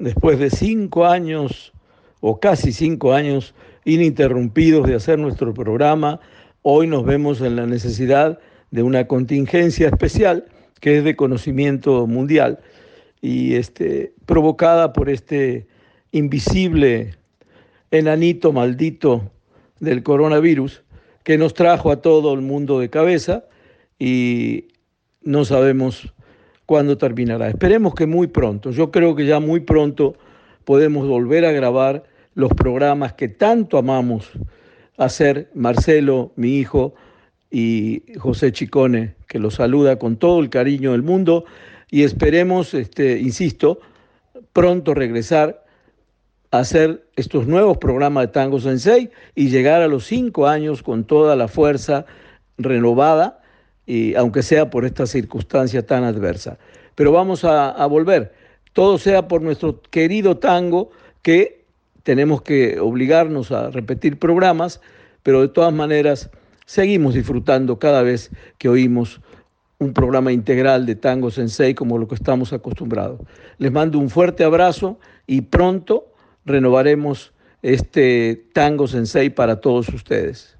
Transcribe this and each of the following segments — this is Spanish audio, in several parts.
después de cinco años o casi cinco años ininterrumpidos de hacer nuestro programa, hoy nos vemos en la necesidad de una contingencia especial que es de conocimiento mundial y este, provocada por este invisible enanito maldito del coronavirus que nos trajo a todo el mundo de cabeza y no sabemos cuándo terminará. Esperemos que muy pronto, yo creo que ya muy pronto podemos volver a grabar los programas que tanto amamos hacer Marcelo, mi hijo, y José Chicone, que lo saluda con todo el cariño del mundo, y esperemos, este, insisto, pronto regresar a hacer estos nuevos programas de Tango Sensei y llegar a los cinco años con toda la fuerza renovada y aunque sea por esta circunstancia tan adversa. Pero vamos a, a volver, todo sea por nuestro querido tango, que tenemos que obligarnos a repetir programas, pero de todas maneras seguimos disfrutando cada vez que oímos un programa integral de Tango Sensei como lo que estamos acostumbrados. Les mando un fuerte abrazo y pronto renovaremos este Tango Sensei para todos ustedes.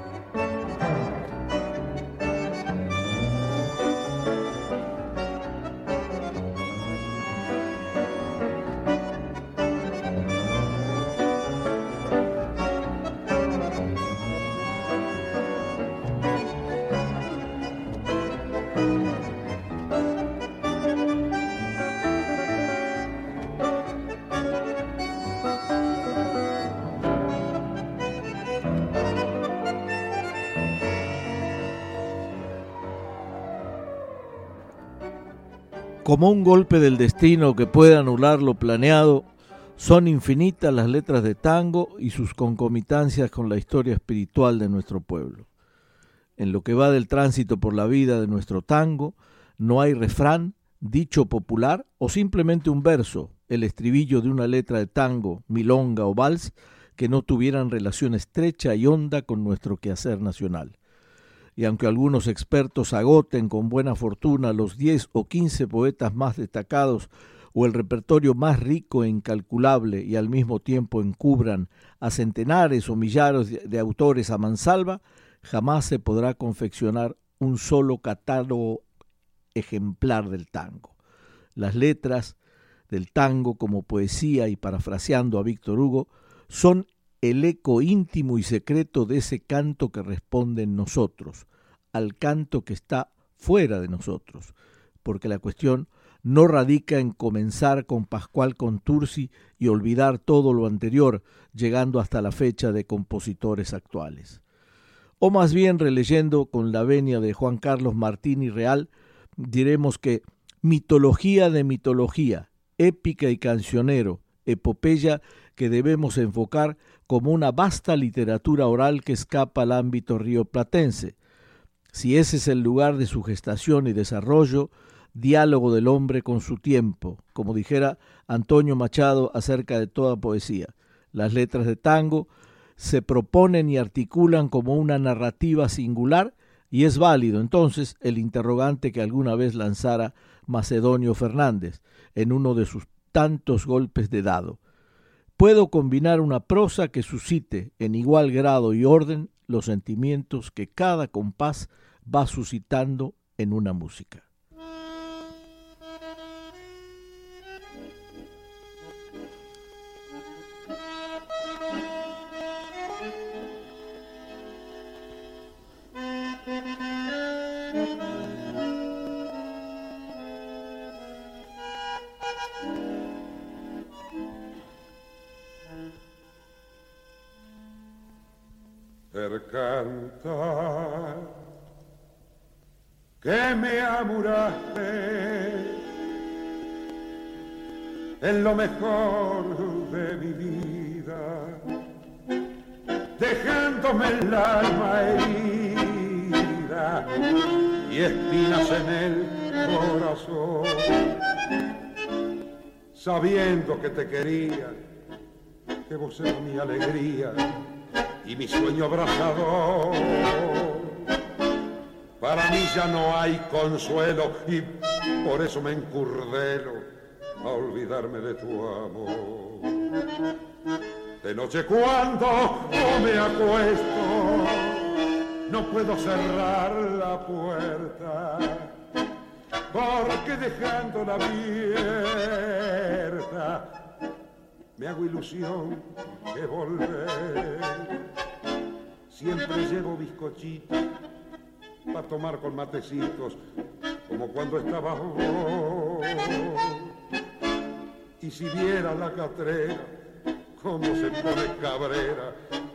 Como un golpe del destino que puede anular lo planeado, son infinitas las letras de tango y sus concomitancias con la historia espiritual de nuestro pueblo. En lo que va del tránsito por la vida de nuestro tango, no hay refrán, dicho popular o simplemente un verso, el estribillo de una letra de tango, milonga o vals, que no tuvieran relación estrecha y honda con nuestro quehacer nacional y aunque algunos expertos agoten con buena fortuna los 10 o 15 poetas más destacados o el repertorio más rico e incalculable y al mismo tiempo encubran a centenares o millares de autores a mansalva, jamás se podrá confeccionar un solo catálogo ejemplar del tango. Las letras del tango como poesía y parafraseando a Víctor Hugo son el eco íntimo y secreto de ese canto que responde en nosotros, al canto que está fuera de nosotros, porque la cuestión no radica en comenzar con Pascual Contursi y olvidar todo lo anterior, llegando hasta la fecha de compositores actuales. O más bien releyendo con la venia de Juan Carlos Martín y Real, diremos que mitología de mitología, épica y cancionero, epopeya que debemos enfocar como una vasta literatura oral que escapa al ámbito rioplatense. Si ese es el lugar de su gestación y desarrollo, diálogo del hombre con su tiempo, como dijera Antonio Machado acerca de toda poesía. Las letras de tango se proponen y articulan como una narrativa singular y es válido entonces el interrogante que alguna vez lanzara Macedonio Fernández en uno de sus tantos golpes de dado puedo combinar una prosa que suscite en igual grado y orden los sentimientos que cada compás va suscitando en una música. Cantar que me amuraste en lo mejor de mi vida, dejándome el alma herida y espinas en el corazón, sabiendo que te quería, que vos eras mi alegría y mi sueño abrazador. Para mí ya no hay consuelo y por eso me encurdelo a olvidarme de tu amor. De noche cuando me acuesto, no puedo cerrar la puerta, porque dejándola abierta, me hago ilusión de volver. Siempre llevo bizcochitos para tomar con matecitos, como cuando estaba vos y si viera la catrera, cómo se pone cabrera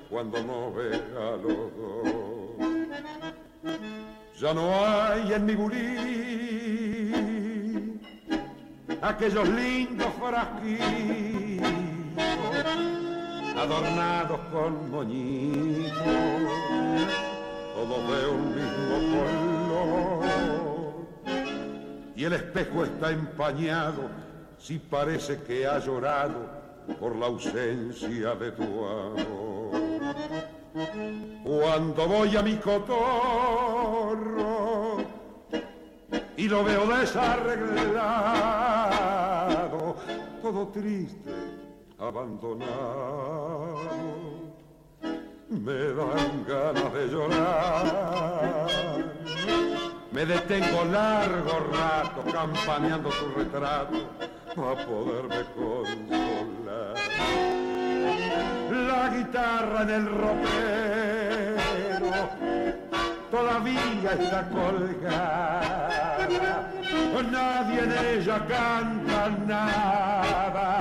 cuando no ve a los dos. Ya no hay en mi bulín aquellos lindos frasquitos adornados con moñitos, todos de un mismo color. Y el espejo está empañado si parece que ha llorado por la ausencia de tu amor. Cuando voy a mi cotorro y lo veo desarreglado, todo triste, abandonado, me dan ganas de llorar. Me detengo largo rato campaneando tu retrato a poderme consolar. La guitarra en el ropero todavía está colgada, nadie en ella canta nada,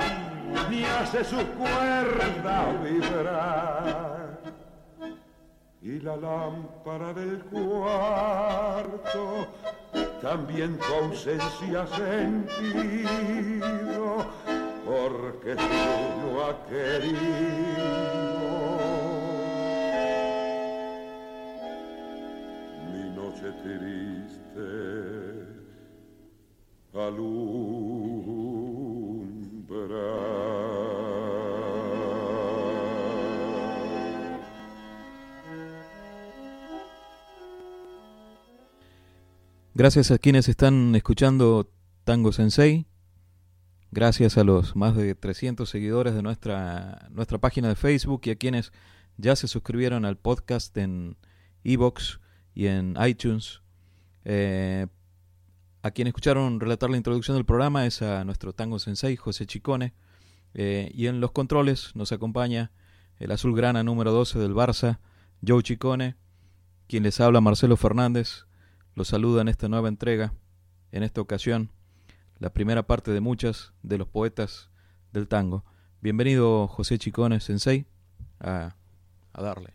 ni hace sus cuerdas vibrar y la lámpara del cuarto también tu ausencia sentido porque tú no ha querido. Mi noche triste alumbra Gracias a quienes están escuchando Tango Sensei. Gracias a los más de 300 seguidores de nuestra, nuestra página de Facebook y a quienes ya se suscribieron al podcast en Evox y en iTunes. Eh, a quienes escucharon relatar la introducción del programa es a nuestro Tango Sensei, José Chicone. Eh, y en los controles nos acompaña el azul grana número 12 del Barça, Joe Chicone. Quien les habla, Marcelo Fernández. Los saluda en esta nueva entrega, en esta ocasión, la primera parte de muchas de los poetas del tango. Bienvenido José Chicones Sensei a, a darle.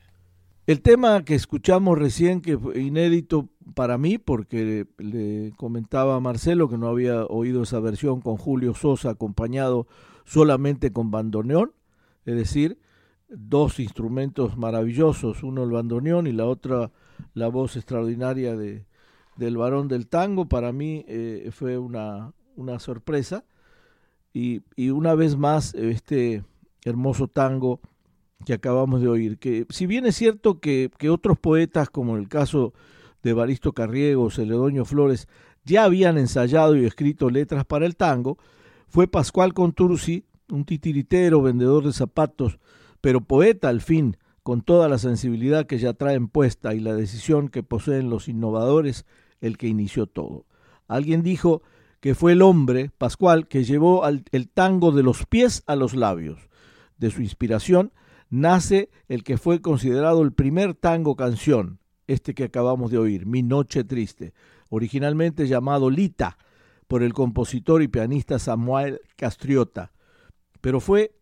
El tema que escuchamos recién, que fue inédito para mí, porque le comentaba a Marcelo que no había oído esa versión con Julio Sosa acompañado solamente con bandoneón, es decir, dos instrumentos maravillosos, uno el bandoneón y la otra la voz extraordinaria de, del varón del tango, para mí eh, fue una, una sorpresa. Y, y, una vez más, este hermoso tango que acabamos de oír, que si bien es cierto que, que otros poetas, como el caso de Baristo Carriego, Celedonio Flores, ya habían ensayado y escrito letras para el tango, fue Pascual Contursi, un titiritero, vendedor de zapatos, pero poeta al fin, con toda la sensibilidad que ya traen puesta y la decisión que poseen los innovadores el que inició todo. Alguien dijo que fue el hombre, Pascual, que llevó el tango de los pies a los labios. De su inspiración nace el que fue considerado el primer tango canción, este que acabamos de oír, Mi Noche Triste, originalmente llamado Lita por el compositor y pianista Samuel Castriota, pero fue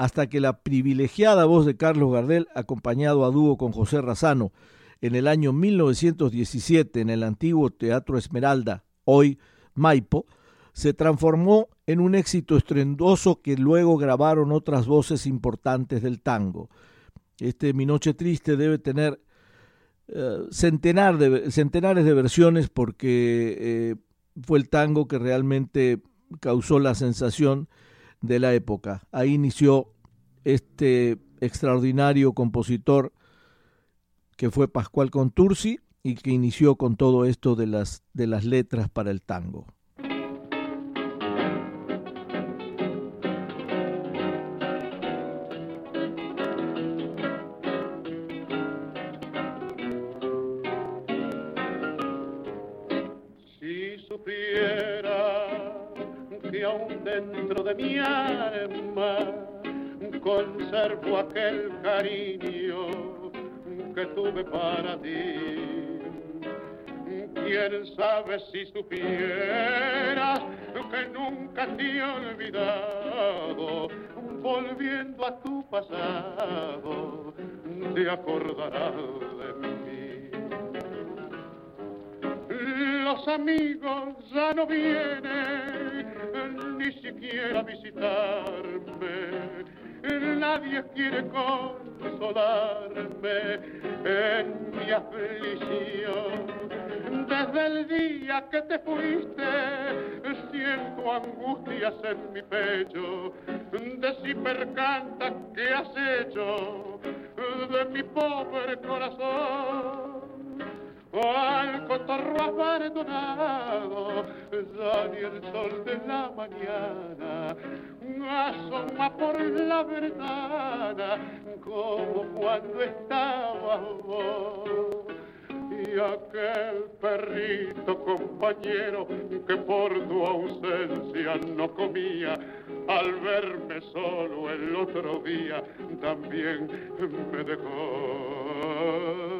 hasta que la privilegiada voz de Carlos Gardel, acompañado a dúo con José Razano, en el año 1917 en el antiguo Teatro Esmeralda, hoy Maipo, se transformó en un éxito estrendoso que luego grabaron otras voces importantes del tango. Este Mi Noche Triste debe tener eh, centenar de, centenares de versiones porque eh, fue el tango que realmente causó la sensación de la época. Ahí inició este extraordinario compositor que fue Pascual Contursi y que inició con todo esto de las, de las letras para el tango. Tuve para ti. Quién sabe si supieras que nunca te he olvidado, volviendo a tu pasado, te acordarás de mí. Los amigos ya no vienen ni siquiera a visitarme nadie quiere consolarme en mi aflicción. Desde el día que te fuiste, siento angustias en mi pecho, de si percanta que has hecho de mi pobre corazón al cotorro abandonado, ya ni el sol de la mañana asoma por la ventana como cuando estaba vos. Y aquel perrito compañero que por tu ausencia no comía, al verme solo el otro día también me dejó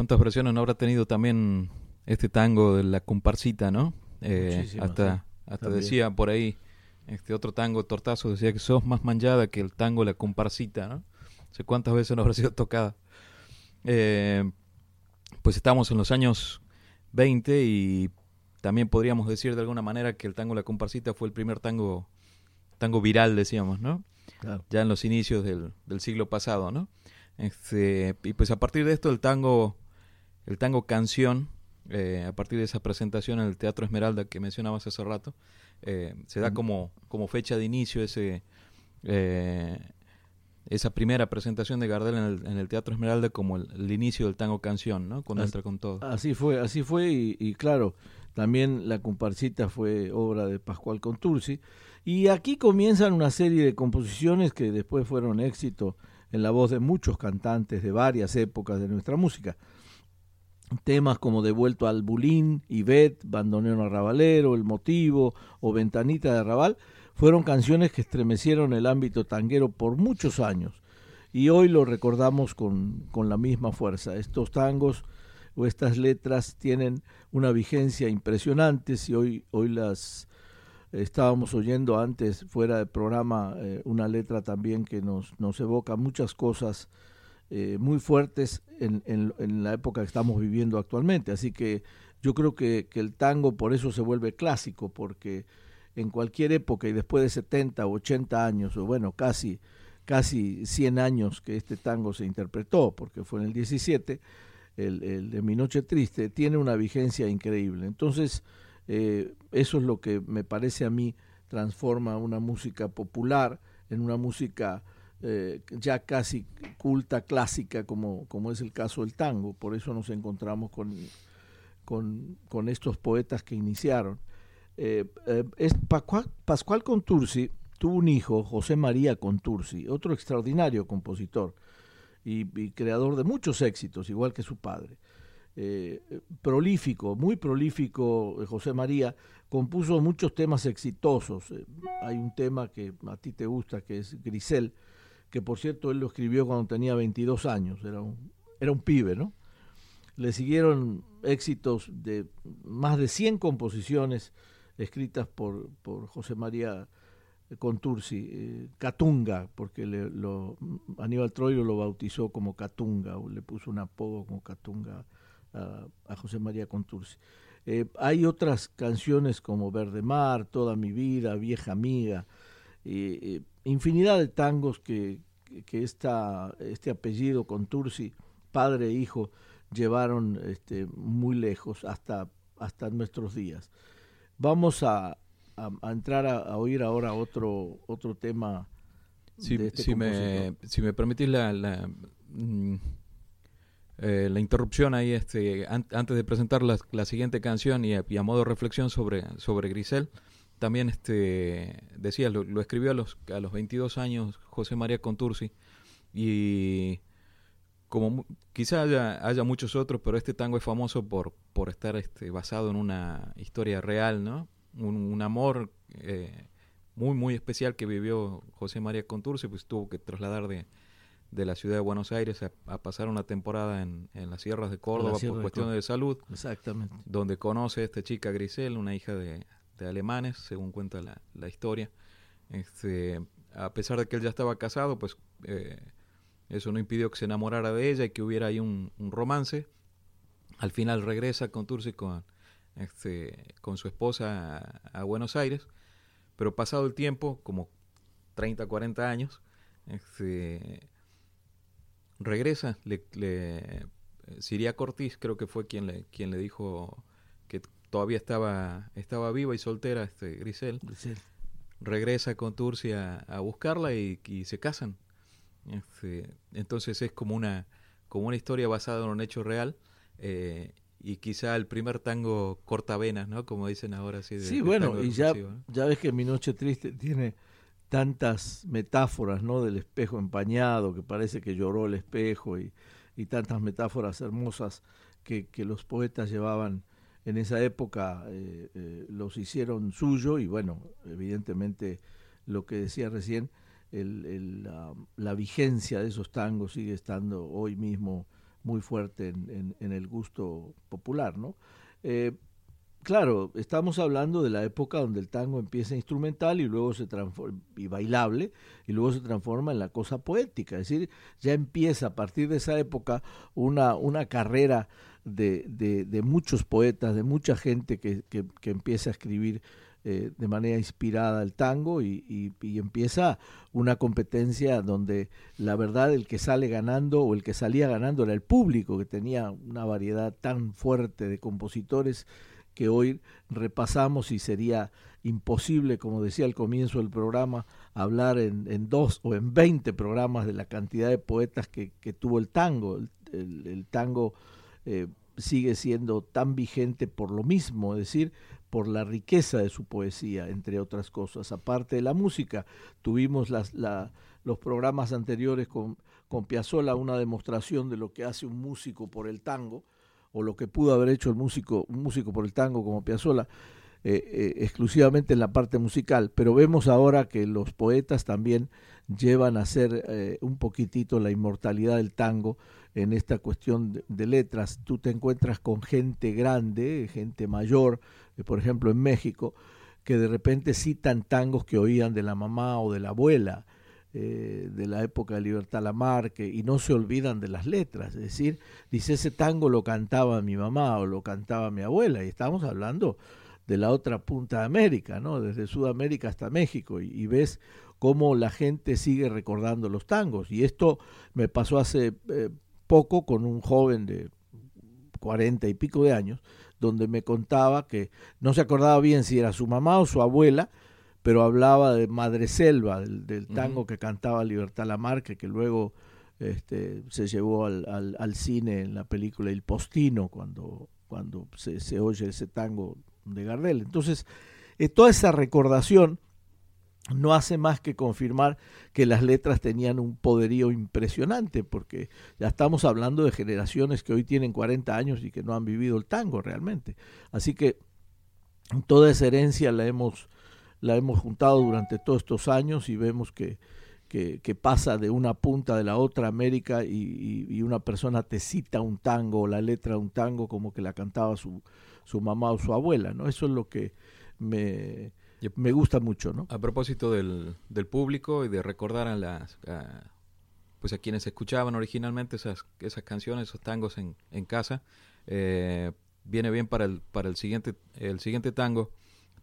¿Cuántas versiones no habrá tenido también este tango de la comparsita, no? Eh, hasta hasta decía por ahí, este otro tango, Tortazo, decía que sos más manchada que el tango La comparsita, ¿no? No sé cuántas veces no habrá sido tocada. Eh, pues estamos en los años 20 y también podríamos decir de alguna manera que el tango La comparsita fue el primer tango tango viral, decíamos, ¿no? Ya en los inicios del, del siglo pasado, ¿no? Este, y pues a partir de esto el tango, el tango canción, eh, a partir de esa presentación en el Teatro Esmeralda que mencionabas hace rato, eh, se da como, como fecha de inicio ese, eh, esa primera presentación de Gardel en el, en el Teatro Esmeralda como el, inicio del tango canción, ¿no? Cuando entra con todo. Así fue, así fue y, y, claro, también la comparsita fue obra de Pascual Contursi y aquí comienzan una serie de composiciones que después fueron éxito en la voz de muchos cantantes de varias épocas de nuestra música. Temas como Devuelto al Bulín, Ivette, Bandoneón Arrabalero, El Motivo o Ventanita de Arrabal fueron canciones que estremecieron el ámbito tanguero por muchos años y hoy lo recordamos con, con la misma fuerza. Estos tangos o estas letras tienen una vigencia impresionante si hoy, hoy las estábamos oyendo antes fuera del programa eh, una letra también que nos, nos evoca muchas cosas eh, muy fuertes en, en, en, la época que estamos viviendo actualmente. Así que yo creo que, el tango por eso se vuelve clásico, porque en cualquier época y después de 70 o 80 años, o bueno, casi, casi 100 años que este tango se interpretó, porque fue en el 17, el, el de Mi Noche Triste, tiene una vigencia increíble. Entonces, eh, eso es lo que me parece a mí transforma una música popular en una música eh, ya casi culta, clásica, como, como es el caso del tango. Por eso nos encontramos con, con, con estos poetas que iniciaron. Eh, eh, es Pascual, Contursi tuvo un hijo, José María Contursi, otro extraordinario compositor y, creador de muchos éxitos, igual que su padre. Prolífico, muy prolífico, José María, compuso muchos temas exitosos. hay un tema que a ti te gusta, que es Grisel, que por cierto él lo escribió cuando tenía 22 años, era un, era un pibe, ¿no? Le siguieron éxitos de más de 100 composiciones escritas por, por José María Contursi, eh, Catunga, porque Aníbal Troilo lo bautizó como Catunga, o le puso un apodo como Catunga a, José María Contursi. Eh, hay otras canciones como Verde Mar, Toda mi vida, Vieja Amiga, infinidad de tangos que, que esta, este apellido Contursi padre e hijo llevaron este, muy lejos hasta, hasta nuestros días. Vamos a, a, entrar a, oír ahora otro, otro tema. Si, este si, me, si me permitís la, la, mm, eh, la interrupción ahí, este, antes de presentar la, la siguiente canción y a, modo de reflexión sobre, sobre Grisel, también este, decía, lo, lo, escribió a los, a los 22 años José María Contursi y como quizá haya, haya, muchos otros, pero este tango es famoso por, por estar este, basado en una historia real, ¿no? Un, amor eh, muy, muy especial que vivió José María Conturce, pues tuvo que trasladar de, de la ciudad de Buenos Aires a, pasar una temporada en, en, las sierras de Córdoba por cuestiones de salud. Exactamente. Donde conoce a esta chica Grisel, una hija de, alemanes, según cuenta la, la historia. Este, a pesar de que él ya estaba casado, pues... Eh, eso no impidió que se enamorara de ella y que hubiera ahí un, romance. Al final regresa con Tursi con, este, con su esposa a, Buenos Aires, pero pasado el tiempo, como 30, 40 años, este, regresa. Le, le, Siria Cortés creo que fue quien le, quien le dijo que todavía estaba, estaba viva y soltera, este, Grisel. Regresa con Tursi a, buscarla y se casan. Este, entonces es como una, como una historia basada en un hecho real. Eh, y quizá el primer tango cortavenas, ¿no? Como dicen ahora. sí, sí bueno, y ya, ya ves que Mi Noche Triste tiene tantas metáforas, ¿no? Del espejo empañado, que parece que lloró el espejo, y, y tantas metáforas hermosas que, que, los poetas llevaban en esa época, eh, eh, los hicieron suyo, y bueno, evidentemente lo que decía recién, el, la, vigencia de esos tangos sigue estando hoy mismo muy fuerte en, el gusto popular, ¿no? Eh, claro, estamos hablando de la época donde el tango empieza instrumental y luego se transforma, y bailable, y luego se transforma en la cosa poética, es decir, ya empieza a partir de esa época una, una carrera de, de, muchos poetas, de mucha gente que, que, que empieza a escribir eh, de manera inspirada el tango y, empieza una competencia donde la verdad el que sale ganando o el que salía ganando era el público que tenía una variedad tan fuerte de compositores que hoy repasamos y sería imposible, como decía al comienzo del programa, hablar en, dos o en veinte programas de la cantidad de poetas que, tuvo el tango. El, tango eh, sigue siendo tan vigente por lo mismo, es decir, por la riqueza de su poesía, entre otras cosas. Aparte de la música, tuvimos los programas anteriores con, con Piazzolla una demostración de lo que hace un músico por el tango, o lo que pudo haber hecho el músico, un músico por el tango como Piazzolla, eh, eh, exclusivamente en la parte musical, pero vemos ahora que los poetas también llevan a ser un poquitito la inmortalidad del tango en esta cuestión de, letras. Tú te encuentras con gente grande, gente mayor, eh, por ejemplo en México, que de repente citan tangos que oían de la mamá o de la abuela. Eh, de la época de Libertad Lamarque y no se olvidan de las letras, es decir, dice ese tango lo cantaba mi mamá o lo cantaba mi abuela y estamos hablando de la otra punta de América, ¿no? Desde Sudamérica hasta México y, ves cómo la gente sigue recordando los tangos y esto me pasó hace eh, poco con un joven de cuarenta y pico de años, donde me contaba que no se acordaba bien si era su mamá o su abuela, pero hablaba de Madre Selva, del, tango que cantaba Libertad Lamarque, que luego este, se llevó al, al, cine en la película El Postino, cuando, cuando se, se oye ese tango de Gardel. Entonces, eh, toda esa recordación no hace más que confirmar que las letras tenían un poderío impresionante, porque ya estamos hablando de generaciones que hoy tienen 40 años y que no han vivido el tango realmente. Así que toda esa herencia la hemos, la hemos juntado durante todos estos años y vemos que, que, pasa de una punta de la otra América y, una persona te cita un tango o la letra de un tango como que la cantaba su, su mamá o su abuela, ¿no? Eso es lo que me, me gusta mucho, ¿no? A propósito del, del público y de recordar a las... pues a quienes escuchaban originalmente esas, esas canciones, esos tangos en, en casa, eh, viene bien para el, para el siguiente, el siguiente tango,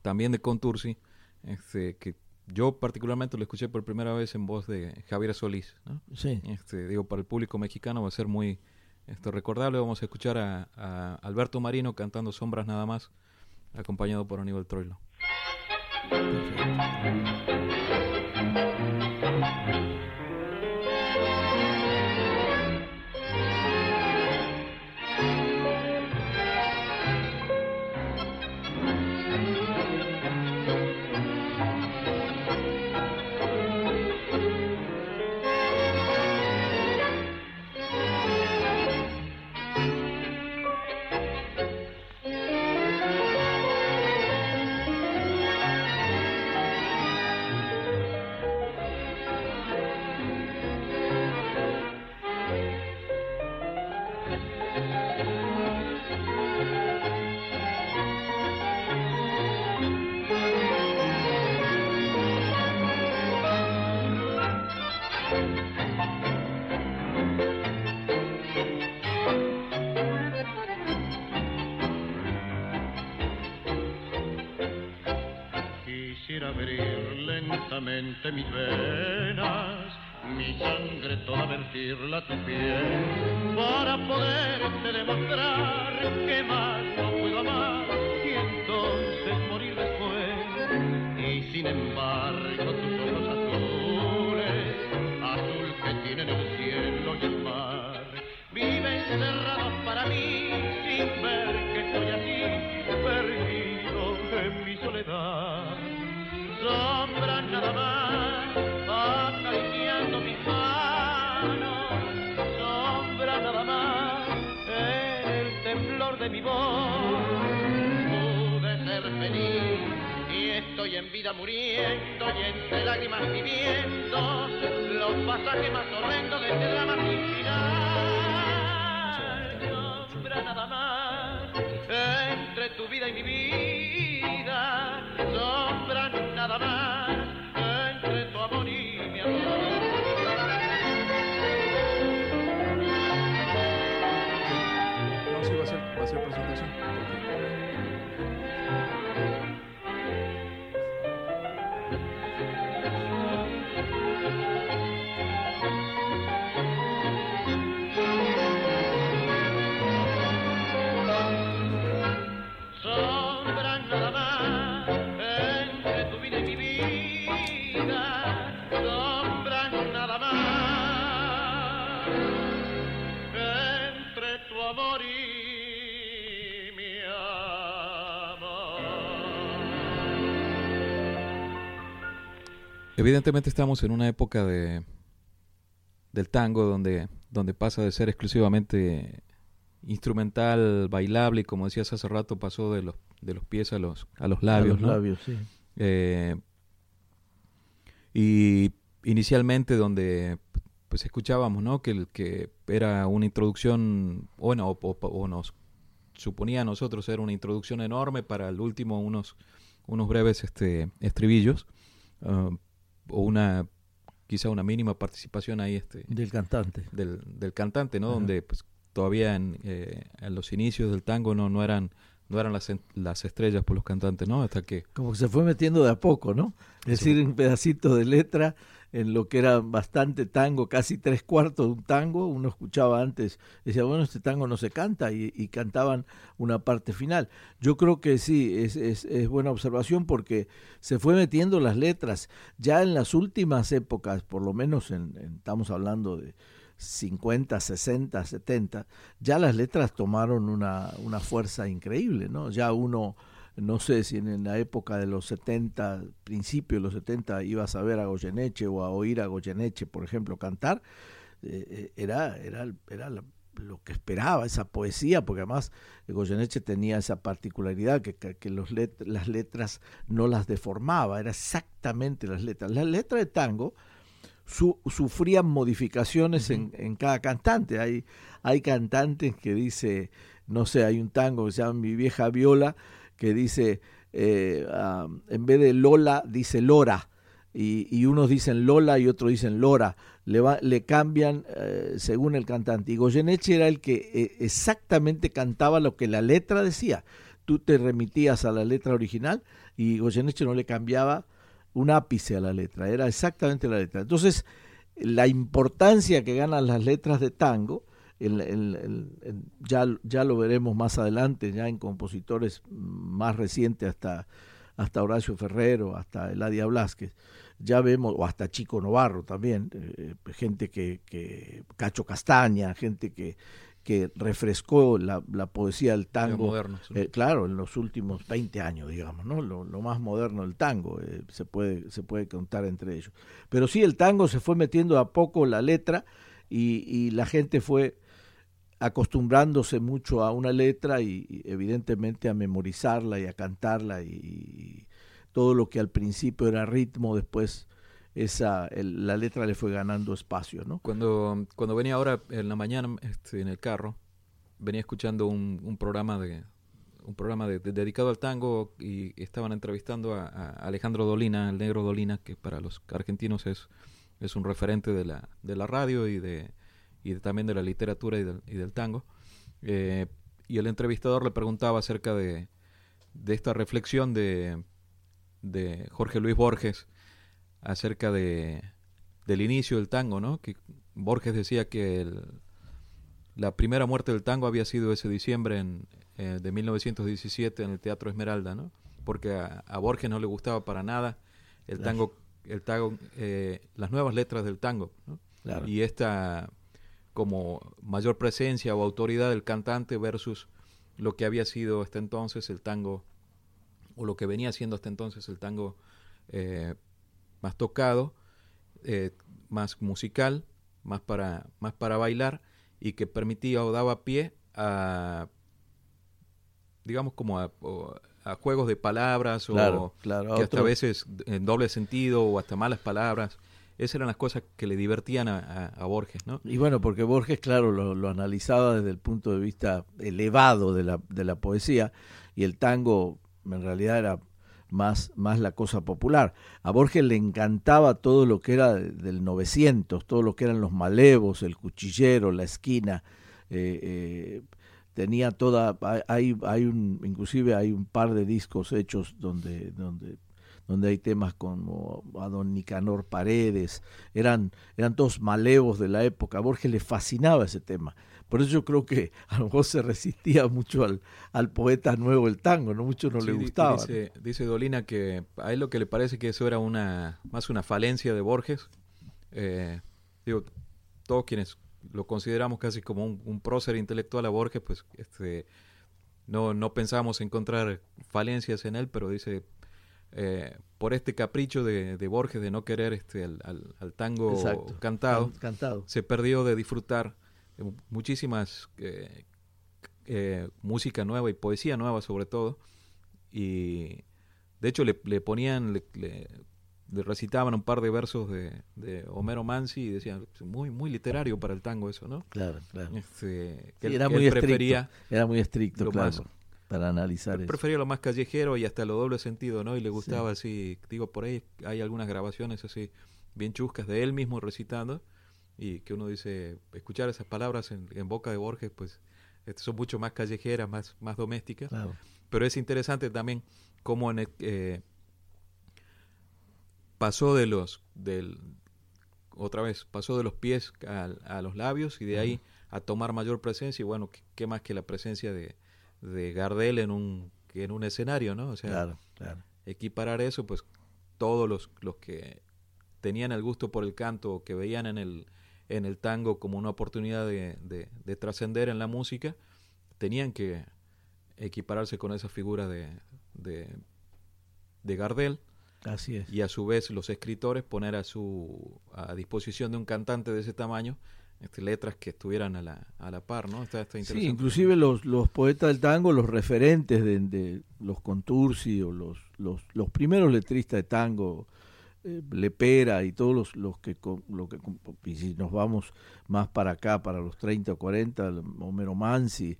también de Contursi, este, que yo particularmente lo escuché por primera vez en voz de Javier Solís. ¿no? Sí. Este, digo, para el público mexicano va a ser muy esto, recordable. Vamos a escuchar a, Alberto Marino cantando Sombras nada más, acompañado por Aníbal Troilo. Perfect. A tu piel, para demostrar los Evidentemente estamos en una época de del tango donde, donde pasa de ser exclusivamente instrumental, bailable, y como decías hace rato, pasó de los, de los pies a los, a los labios. los labios, sí. Eh, y inicialmente donde pues escuchábamos ¿no? que, que era una introducción, bueno, o, nos suponía a nosotros era una introducción enorme para el último unos, unos breves este, estribillos. Ah, o una quizá una mínima participación ahí este del cantante. del, del cantante no donde pues todavía en, eh, en, los inicios del tango no no eran no eran las, las estrellas por los cantantes no hasta que como que se fue metiendo de a poco no es decir un pedacito de letra en lo que era bastante tango, casi tres cuartos de un tango. Uno escuchaba antes, decía, bueno, este tango no se canta y, cantaban una parte final. Yo creo que sí, es, es, buena observación porque se fue metiendo las letras. Ya en las últimas épocas, por lo menos en, estamos hablando de 50, 60, 70, ya las letras tomaron una, una fuerza increíble, ¿no? Ya uno no sé si en la época de los 70, principio de los 70, ibas a ver a Goyeneche o a oír a Goyeneche, por ejemplo, cantar, eh, eh, era, era, era lo que esperaba, esa poesía, porque además Goyeneche tenía esa particularidad que, que, los las letras no las deformaba, era exactamente las letras. Las letras de tango su, sufrían modificaciones en, en, cada cantante. Hay, hay cantantes que dice, no sé, hay un tango que se llama Mi vieja viola, que dice, eh, en vez de Lola, dice Lora. Y, unos dicen Lola y otros dicen Lora. Le cambian eh, según el cantante. Y Goyeneche era el que eh, exactamente cantaba lo que la letra decía. Tú te remitías a la letra original y Goyeneche no le cambiaba un ápice a la letra, era exactamente la letra. Entonces, la importancia que ganan las letras de tango ya, ya lo veremos más adelante, ya en compositores más recientes hasta, hasta Horacio Ferrero, hasta Eladia Blasquez, ya vemos, o hasta Chico Novarro también, eh, gente que, que, Cacho Castaña, gente que, que refrescó la, la poesía del tango, eh, claro, en los últimos 20 años, digamos, ¿no? Lo, más moderno del tango, eh, se, puede, se puede contar entre ellos. Pero sí, el tango se fue metiendo a poco la letra y, y la gente fue acostumbrándose mucho a una letra y, evidentemente a memorizarla y a cantarla y, todo lo que al principio era ritmo después esa la letra le fue ganando espacio no cuando cuando venía ahora en la mañana este, en el carro venía escuchando un, programa de un programa dedicado al tango y estaban entrevistando a, a, Alejandro Dolina el negro Dolina que para los argentinos es es un referente de la de la radio y de y también de la literatura y del, tango. Eh, y el entrevistador le preguntaba acerca de, de esta reflexión de, de, Jorge Luis Borges acerca de, del inicio del tango, ¿no? Que Borges decía que la primera muerte del tango había sido ese diciembre en, eh, de 1917 en el Teatro Esmeralda, ¿no? Porque a, Borges no le gustaba para nada el tango, el tango eh, las nuevas letras del tango, ¿no? Y esta como mayor presencia o autoridad del cantante versus lo que había sido hasta entonces el tango, o lo que venía siendo hasta entonces el tango eh, más tocado, eh, más musical, más para, más para bailar y que permitía o daba pie a, digamos, como a, juegos de palabras o que hasta a veces en doble sentido o hasta malas palabras esas eran las cosas que le divertían a, Borges, ¿no? Y bueno, porque Borges, claro, lo, analizaba desde el punto de vista elevado de la, de la poesía y el tango en realidad era más, más la cosa popular. A Borges le encantaba todo lo que era del 900, todo lo que eran los malevos, el cuchillero, la esquina. Eh, eh, tenía toda, hay, hay un, inclusive hay un par de discos hechos donde, donde donde hay temas como a don Nicanor Paredes, eran, eran todos malevos de la época, a Borges le fascinaba ese tema. Por eso yo creo que a lo mejor se resistía mucho al, al poeta nuevo el tango, no mucho no le gustaba. Dice, dice, Dolina que a él lo que le parece que eso era una más una falencia de Borges. Eh, digo, todos quienes lo consideramos casi como un, un prócer intelectual a Borges, pues este, no, no pensamos encontrar falencias en él, pero dice eh, por este capricho de, Borges de no querer este al, tango cantado, se perdió de disfrutar muchísimas eh, eh, música nueva y poesía nueva sobre todo. Y de hecho le, ponían le, recitaban un par de versos de, Homero Mansi y decían muy muy literario para el tango eso no claro claro. Este, era, muy estricto, era muy estricto claro para analizar eso. Prefería lo más callejero y hasta lo doble sentido, ¿no? Y le gustaba así, digo, por ahí hay algunas grabaciones así bien chuscas de él mismo recitando y que uno dice, escuchar esas palabras en, boca de Borges, pues este, son mucho más callejeras, más, más domésticas. Pero es interesante también cómo en eh, pasó de los, del, otra vez, pasó de los pies a, los labios y de ahí a tomar mayor presencia y bueno, qué más que la presencia de, de Gardel en un, en un escenario, ¿no? O sea, equiparar eso, pues todos los, los que tenían el gusto por el canto o que veían en el, en el tango como una oportunidad de, de, trascender en la música, tenían que equipararse con esa figura de, de, de Gardel. Así es. Y a su vez los escritores poner a su a disposición de un cantante de ese tamaño este, letras que estuvieran a la, a la par, ¿no? Está, está sí, inclusive los, los poetas del tango, los referentes de, de los Contursi o los, los, los primeros letristas de tango, eh, Lepera y todos los, los que, lo que, y si nos vamos más para acá, para los 30 o 40, Homero Mansi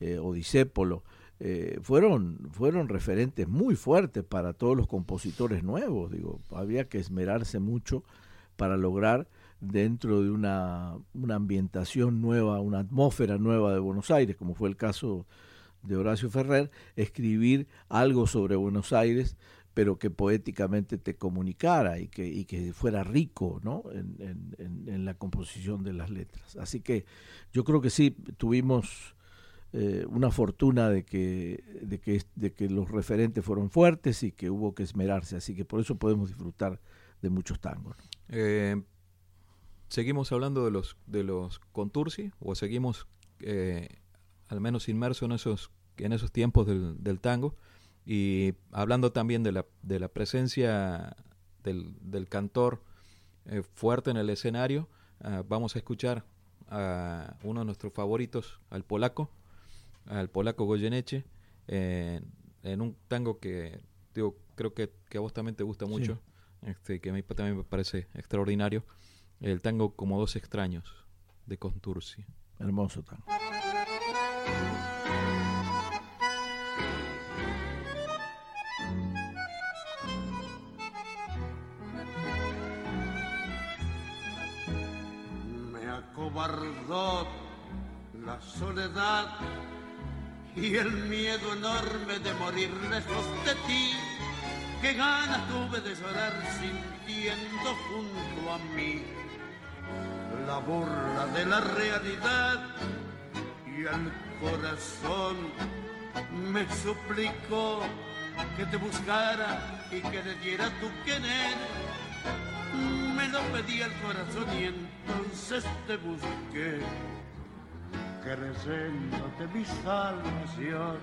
eh, o Disépolo, eh, fueron, fueron referentes muy fuertes para todos los compositores nuevos. Digo, había que esmerarse mucho para lograr dentro de una, una ambientación nueva, una atmósfera nueva de Buenos Aires, como fue el caso de Horacio Ferrer, escribir algo sobre Buenos Aires, pero que poéticamente te comunicara y que, y que fuera rico ¿no? en, en, en, la composición de las letras. Así que yo creo que sí, tuvimos eh, una fortuna de que, de, que, de que los referentes fueron fuertes y que hubo que esmerarse, así que por eso podemos disfrutar de muchos tangos. Eh, ¿Seguimos hablando de los, de los contursi o seguimos eh, al menos inmersos en esos, en esos tiempos del, del, tango? Y hablando también de la, de la presencia del, del cantor eh, fuerte en el escenario, uh, vamos a escuchar a uno de nuestros favoritos, al polaco, al polaco Goyeneche, eh, en un tango que digo, creo que, que, a vos también te gusta mucho, sí. este, que a mí también me parece extraordinario el tango como dos extraños de Contursi. Hermoso tango. Me acobardó la soledad y el miedo enorme de morir lejos de ti. Qué ganas tuve de llorar sintiendo junto a mí la burla de la realidad y el corazón me suplicó que te buscara y que le diera tu querer. Me lo pedí al corazón y entonces te busqué, creyéndote mi salvación.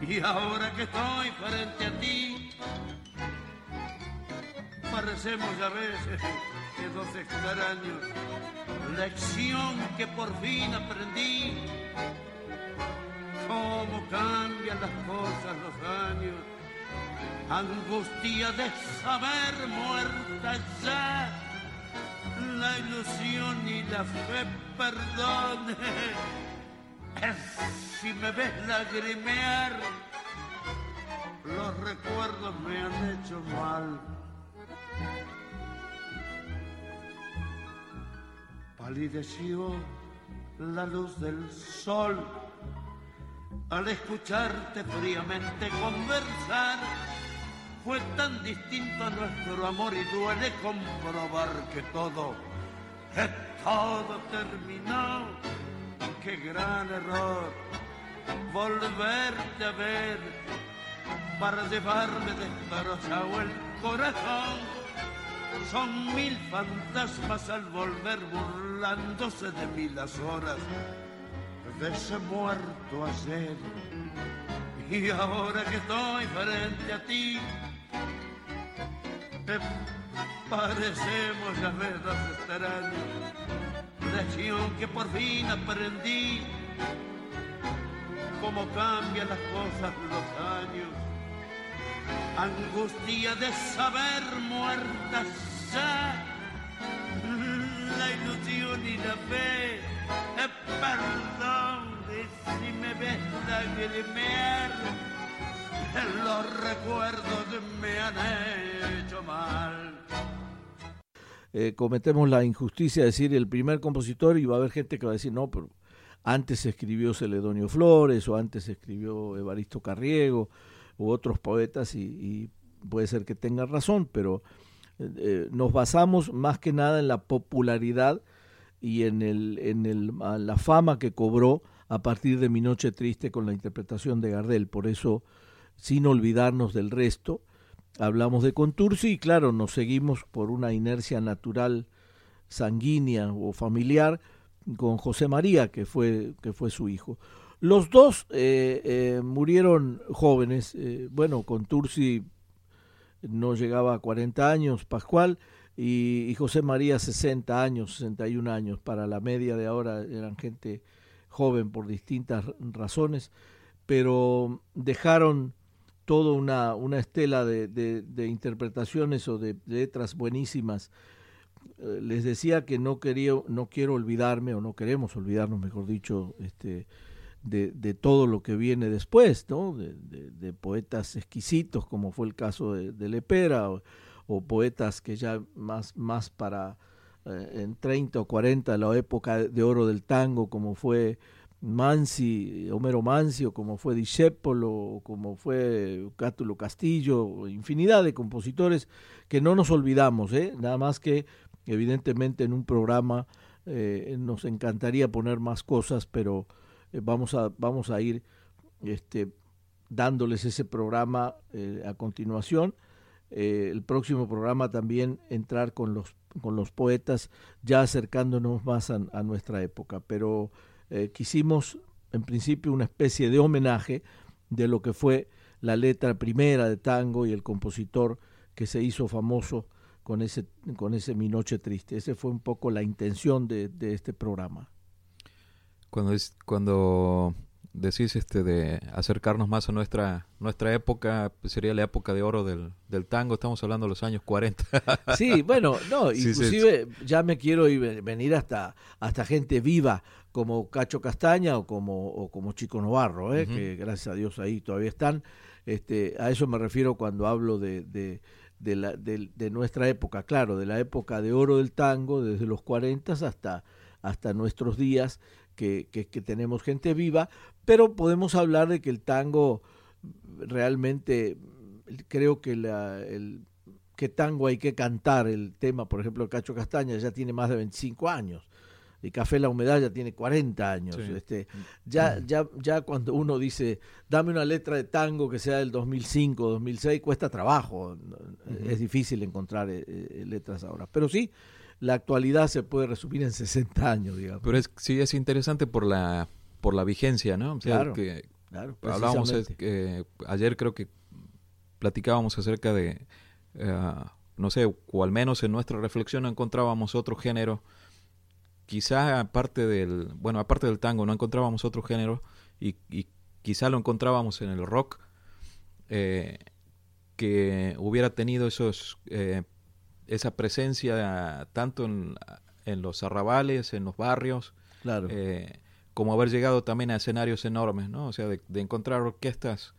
Y ahora que estoy frente a ti, parecemos a veces dos extraños. Lección que por fin aprendí. Cómo cambian las cosas los años. Angustia de saber muerta ya. La ilusión y la fe, perdón. Si me ves lagrimear, los recuerdos me han hecho mal. Palideció la luz del sol al escucharte fríamente conversar. Fue tan distinto a nuestro amor y duele comprobar que todo, que todo terminó. Qué gran error volverte a ver para llevarme destrozado el corazón. Son mil fantasmas al volver burlándose de mí las horas de ese muerto ayer. Y ahora que estoy frente a ti, te parecemos a ver dos extraños. Lección que por fin aprendí, cómo cambian las cosas los años angustia de saber muertas ya la ilusión y la fe. Eh, perdón si me ves lagrimear, los recuerdos me han hecho mal. Eh, cometemos la injusticia de decir el primer compositor y va a haber gente que va a decir no, pero antes escribió Celedonio Flores o antes escribió Evaristo Carriego u otros poetas y, y puede ser que tengan razón, pero eh, nos basamos más que nada en la popularidad y en, el, en el, la fama que cobró a partir de Mi Noche Triste con la interpretación de Gardel. Por eso, sin olvidarnos del resto, hablamos de Contursi y claro, nos seguimos por una inercia natural sanguínea o familiar con José María, que fue, que fue su hijo. Los dos eh, eh, murieron jóvenes. Eh, bueno, con Tursi no llegaba a 40 años, Pascual, y, José María 60 años, 61 años. Para la media de ahora eran gente joven por distintas razones, pero dejaron toda una, una estela de interpretaciones o de, de letras buenísimas les decía que no quería no quiero olvidarme o no queremos olvidarnos mejor dicho este de, todo lo que viene después no de, poetas exquisitos como fue el caso de, Lepera o, poetas que ya más más para eh, en 30 o 40 la época de oro del tango como fue Mansi, Homero Mansi, o como fue Discepolo, o como fue Cátulo Castillo, infinidad de compositores que no nos olvidamos, ¿eh? nada más que Evidentemente en un programa eh, nos encantaría poner más cosas, pero eh, vamos, a, vamos a ir este, dándoles ese programa eh, a continuación. Eh, el próximo programa también entrar con los, con los poetas, ya acercándonos más a, nuestra época. Pero quisimos en principio una especie de homenaje de lo que fue la letra primera de tango y el compositor que se hizo famoso con ese, con ese Mi Noche Triste. Esa fue un poco la intención de este programa. Cuando, es, cuando decís este de acercarnos más a nuestra nuestra época, pues sería la época de oro del, del tango, estamos hablando de los años 40. Sí, bueno, no, sí, inclusive sí. ya me quiero ir, venir hasta hasta gente viva como Cacho Castaña o como o como Chico Novarro, ¿eh? uh -huh. que gracias a Dios ahí todavía están. Este, a eso me refiero cuando hablo de, de de, la, de, de, nuestra época, claro, de la época de oro del tango, desde los 40 hasta, hasta nuestros días, que, que, que, tenemos gente viva, pero podemos hablar de que el tango realmente, creo que la, el, que tango hay que cantar, el tema, por ejemplo, Cacho Castaña ya tiene más de 25 años y Café La Humedad ya tiene 40 años. Sí. Este, ya, ya, ya cuando uno dice, dame una letra de tango que sea del 2005, 2006, cuesta trabajo. Uh -huh. Es difícil encontrar eh, eh, letras ahora. Pero sí, la actualidad se puede resumir en 60 años, digamos. Pero es, sí es interesante por la, por la vigencia, ¿no? O sea, claro, que claro, hablábamos eh, ayer creo que platicábamos acerca de, uh, no sé, o al menos en nuestra reflexión encontrábamos otro género quizá aparte del, bueno, aparte del tango no encontrábamos otro género y, y quizá lo encontrábamos en el rock eh, que hubiera tenido esos eh, esa presencia tanto en, en, los arrabales, en los barrios, claro. eh, como haber llegado también a escenarios enormes, ¿no? O sea, de, de encontrar orquestas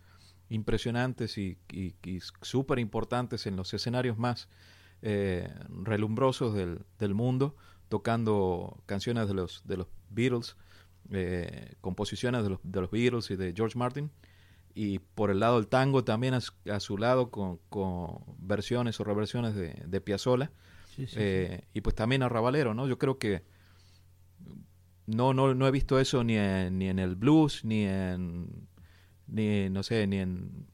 impresionantes y, y, y súper importantes en los escenarios más eh, relumbrosos del, del mundo, tocando canciones de los, de los Beatles, eh, composiciones de los, de los Beatles y de George Martin, y por el lado del tango también a, a su lado con, con, versiones o reversiones de, de Piazzolla, sí, sí, eh, sí. y pues también a Ravalero, ¿no? Yo creo que no, no, no he visto eso ni en, ni en el blues, ni en, ni, no sé, ni en,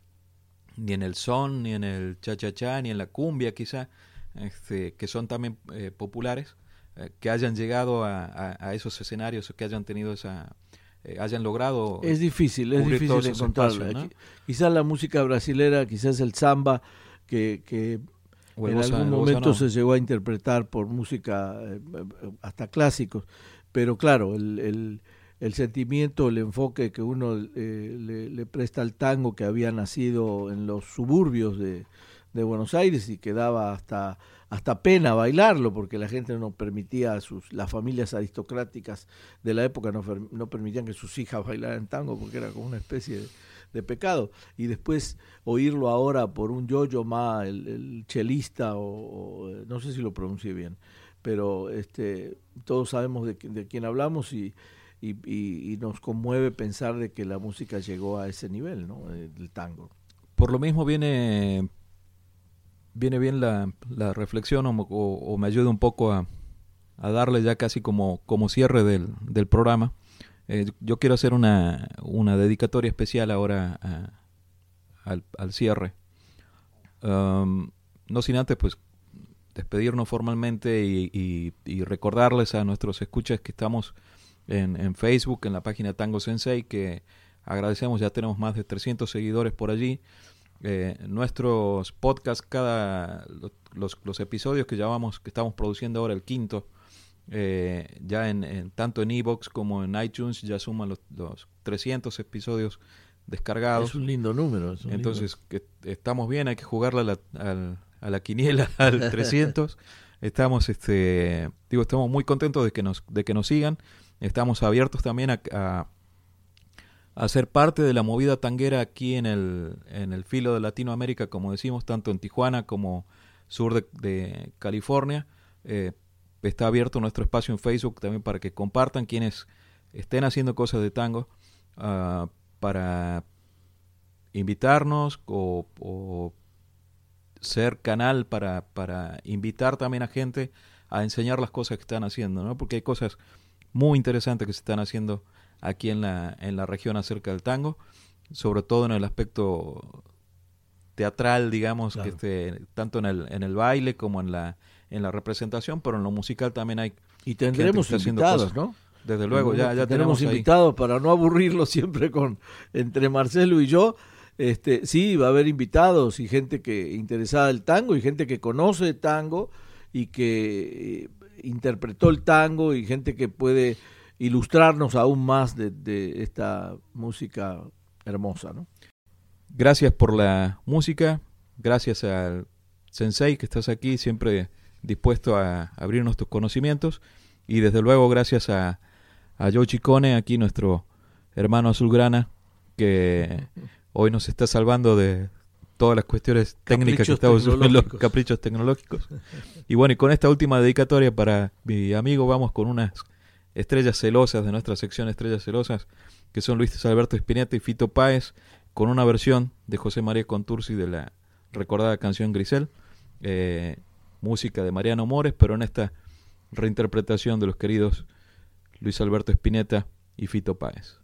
ni en el son, ni en el cha-cha-cha, ni en la cumbia quizá, este, que son también eh, populares eh, que hayan llegado a, a, a, esos escenarios o que hayan tenido esa eh, hayan logrado es difícil es difícil encontrarla ¿no? quizás la música brasilera quizás el samba que, que en bossa, algún momento no. se llegó a interpretar por música eh, hasta clásicos pero claro el, el, el sentimiento el enfoque que uno eh, le, le, presta al tango que había nacido en los suburbios de, de Buenos Aires y que daba hasta hasta pena bailarlo porque la gente no permitía sus las familias aristocráticas de la época no, no permitían que sus hijas bailaran tango porque era como una especie de, pecado. Y después oírlo ahora por un Yoyo Ma el, el chelista o, o, no sé si lo pronuncié bien pero este todos sabemos de, quién hablamos y, y, nos conmueve pensar de que la música llegó a ese nivel no el tango. Por lo mismo viene viene bien la, la reflexión o, o, o, me ayuda un poco a, a, darle ya casi como, como cierre del, del programa. Eh, yo quiero hacer una, una dedicatoria especial ahora a, al, al, cierre. Um, no sin antes, pues, despedirnos formalmente y, y, y, recordarles a nuestros escuchas que estamos en, en Facebook, en la página Tango Sensei, que agradecemos, ya tenemos más de 300 seguidores por allí. Eh, nuestros podcasts, cada los, los, episodios que llevamos, que estamos produciendo ahora, el quinto, eh, ya en, tanto en Evox como en iTunes, ya suman los, los 300 episodios descargados. Es un lindo número. Entonces, Que estamos bien, hay que jugarla a la, a la quiniela al 300. estamos, este, digo, estamos muy contentos de que nos, de que nos sigan. Estamos abiertos también a a ser parte de la movida tanguera aquí en el, en el filo de Latinoamérica, como decimos, tanto en Tijuana como sur de, California. Eh, está abierto nuestro espacio en Facebook también para que compartan quienes estén haciendo cosas de tango uh, para invitarnos o, o, ser canal para, para invitar también a gente a enseñar las cosas que están haciendo, ¿no? porque hay cosas muy interesantes que se están haciendo aquí en la, en la región acerca del tango, sobre todo en el aspecto teatral, digamos, que esté, tanto en el, en el baile como en la, en la representación, pero en lo musical también hay. Y tendremos invitados, ¿no? Desde luego, ya, ya tenemos, invitados para no aburrirlo siempre con entre Marcelo y yo. Este, sí, va a haber invitados y gente que interesada el tango y gente que conoce el tango y que eh, interpretó el tango y gente que puede ilustrarnos aún más de, esta música hermosa. ¿no? Gracias por la música, gracias al sensei que estás aquí, siempre dispuesto a abrirnos tus conocimientos, y desde luego gracias a, a Joe Chicone, aquí nuestro hermano azulgrana, que hoy nos está salvando de todas las cuestiones técnicas que estamos los caprichos tecnológicos. Y bueno, y con esta última dedicatoria para mi amigo vamos con unas estrellas celosas de nuestra sección Estrellas Celosas, que son Luis Alberto Espineta y Fito Páez, con una versión de José María Contursi de la recordada canción Grisel, eh, música de Mariano Mores, pero en esta reinterpretación de los queridos Luis Alberto Espineta y Fito Páez.